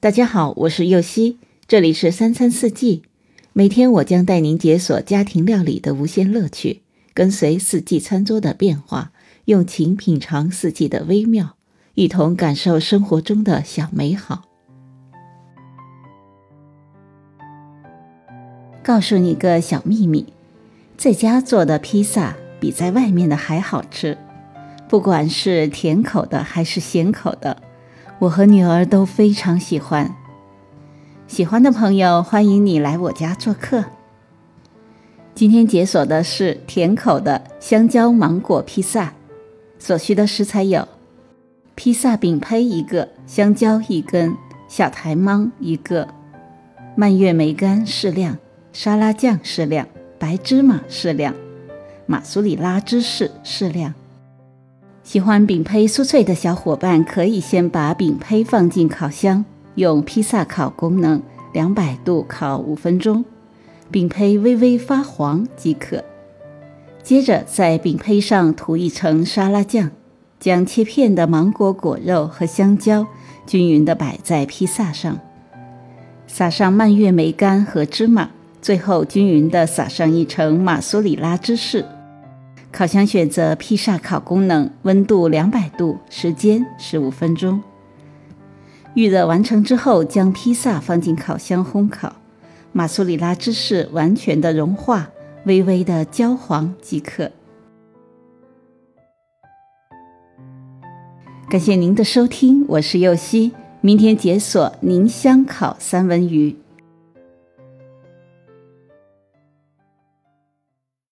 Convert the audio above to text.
大家好，我是右希，这里是三餐四季。每天我将带您解锁家庭料理的无限乐趣，跟随四季餐桌的变化，用情品尝四季的微妙，一同感受生活中的小美好。告诉你个小秘密，在家做的披萨比在外面的还好吃，不管是甜口的还是咸口的。我和女儿都非常喜欢，喜欢的朋友欢迎你来我家做客。今天解锁的是甜口的香蕉芒果披萨，所需的食材有：披萨饼胚一个，香蕉一根，小台芒一个，蔓越莓干适量，沙拉酱适量，白芝麻适量，马苏里拉芝士适量。喜欢饼胚酥脆的小伙伴，可以先把饼胚放进烤箱，用披萨烤功能，两百度烤五分钟，饼胚微微发黄即可。接着在饼胚上涂一层沙拉酱，将切片的芒果果肉和香蕉均匀地摆在披萨上，撒上蔓越莓干和芝麻，最后均匀地撒上一层马苏里拉芝士。烤箱选择披萨烤功能，温度两百度，时间十五分钟。预热完成之后，将披萨放进烤箱烘烤，马苏里拉芝士完全的融化，微微的焦黄即可。感谢您的收听，我是右希，明天解锁宁香烤三文鱼。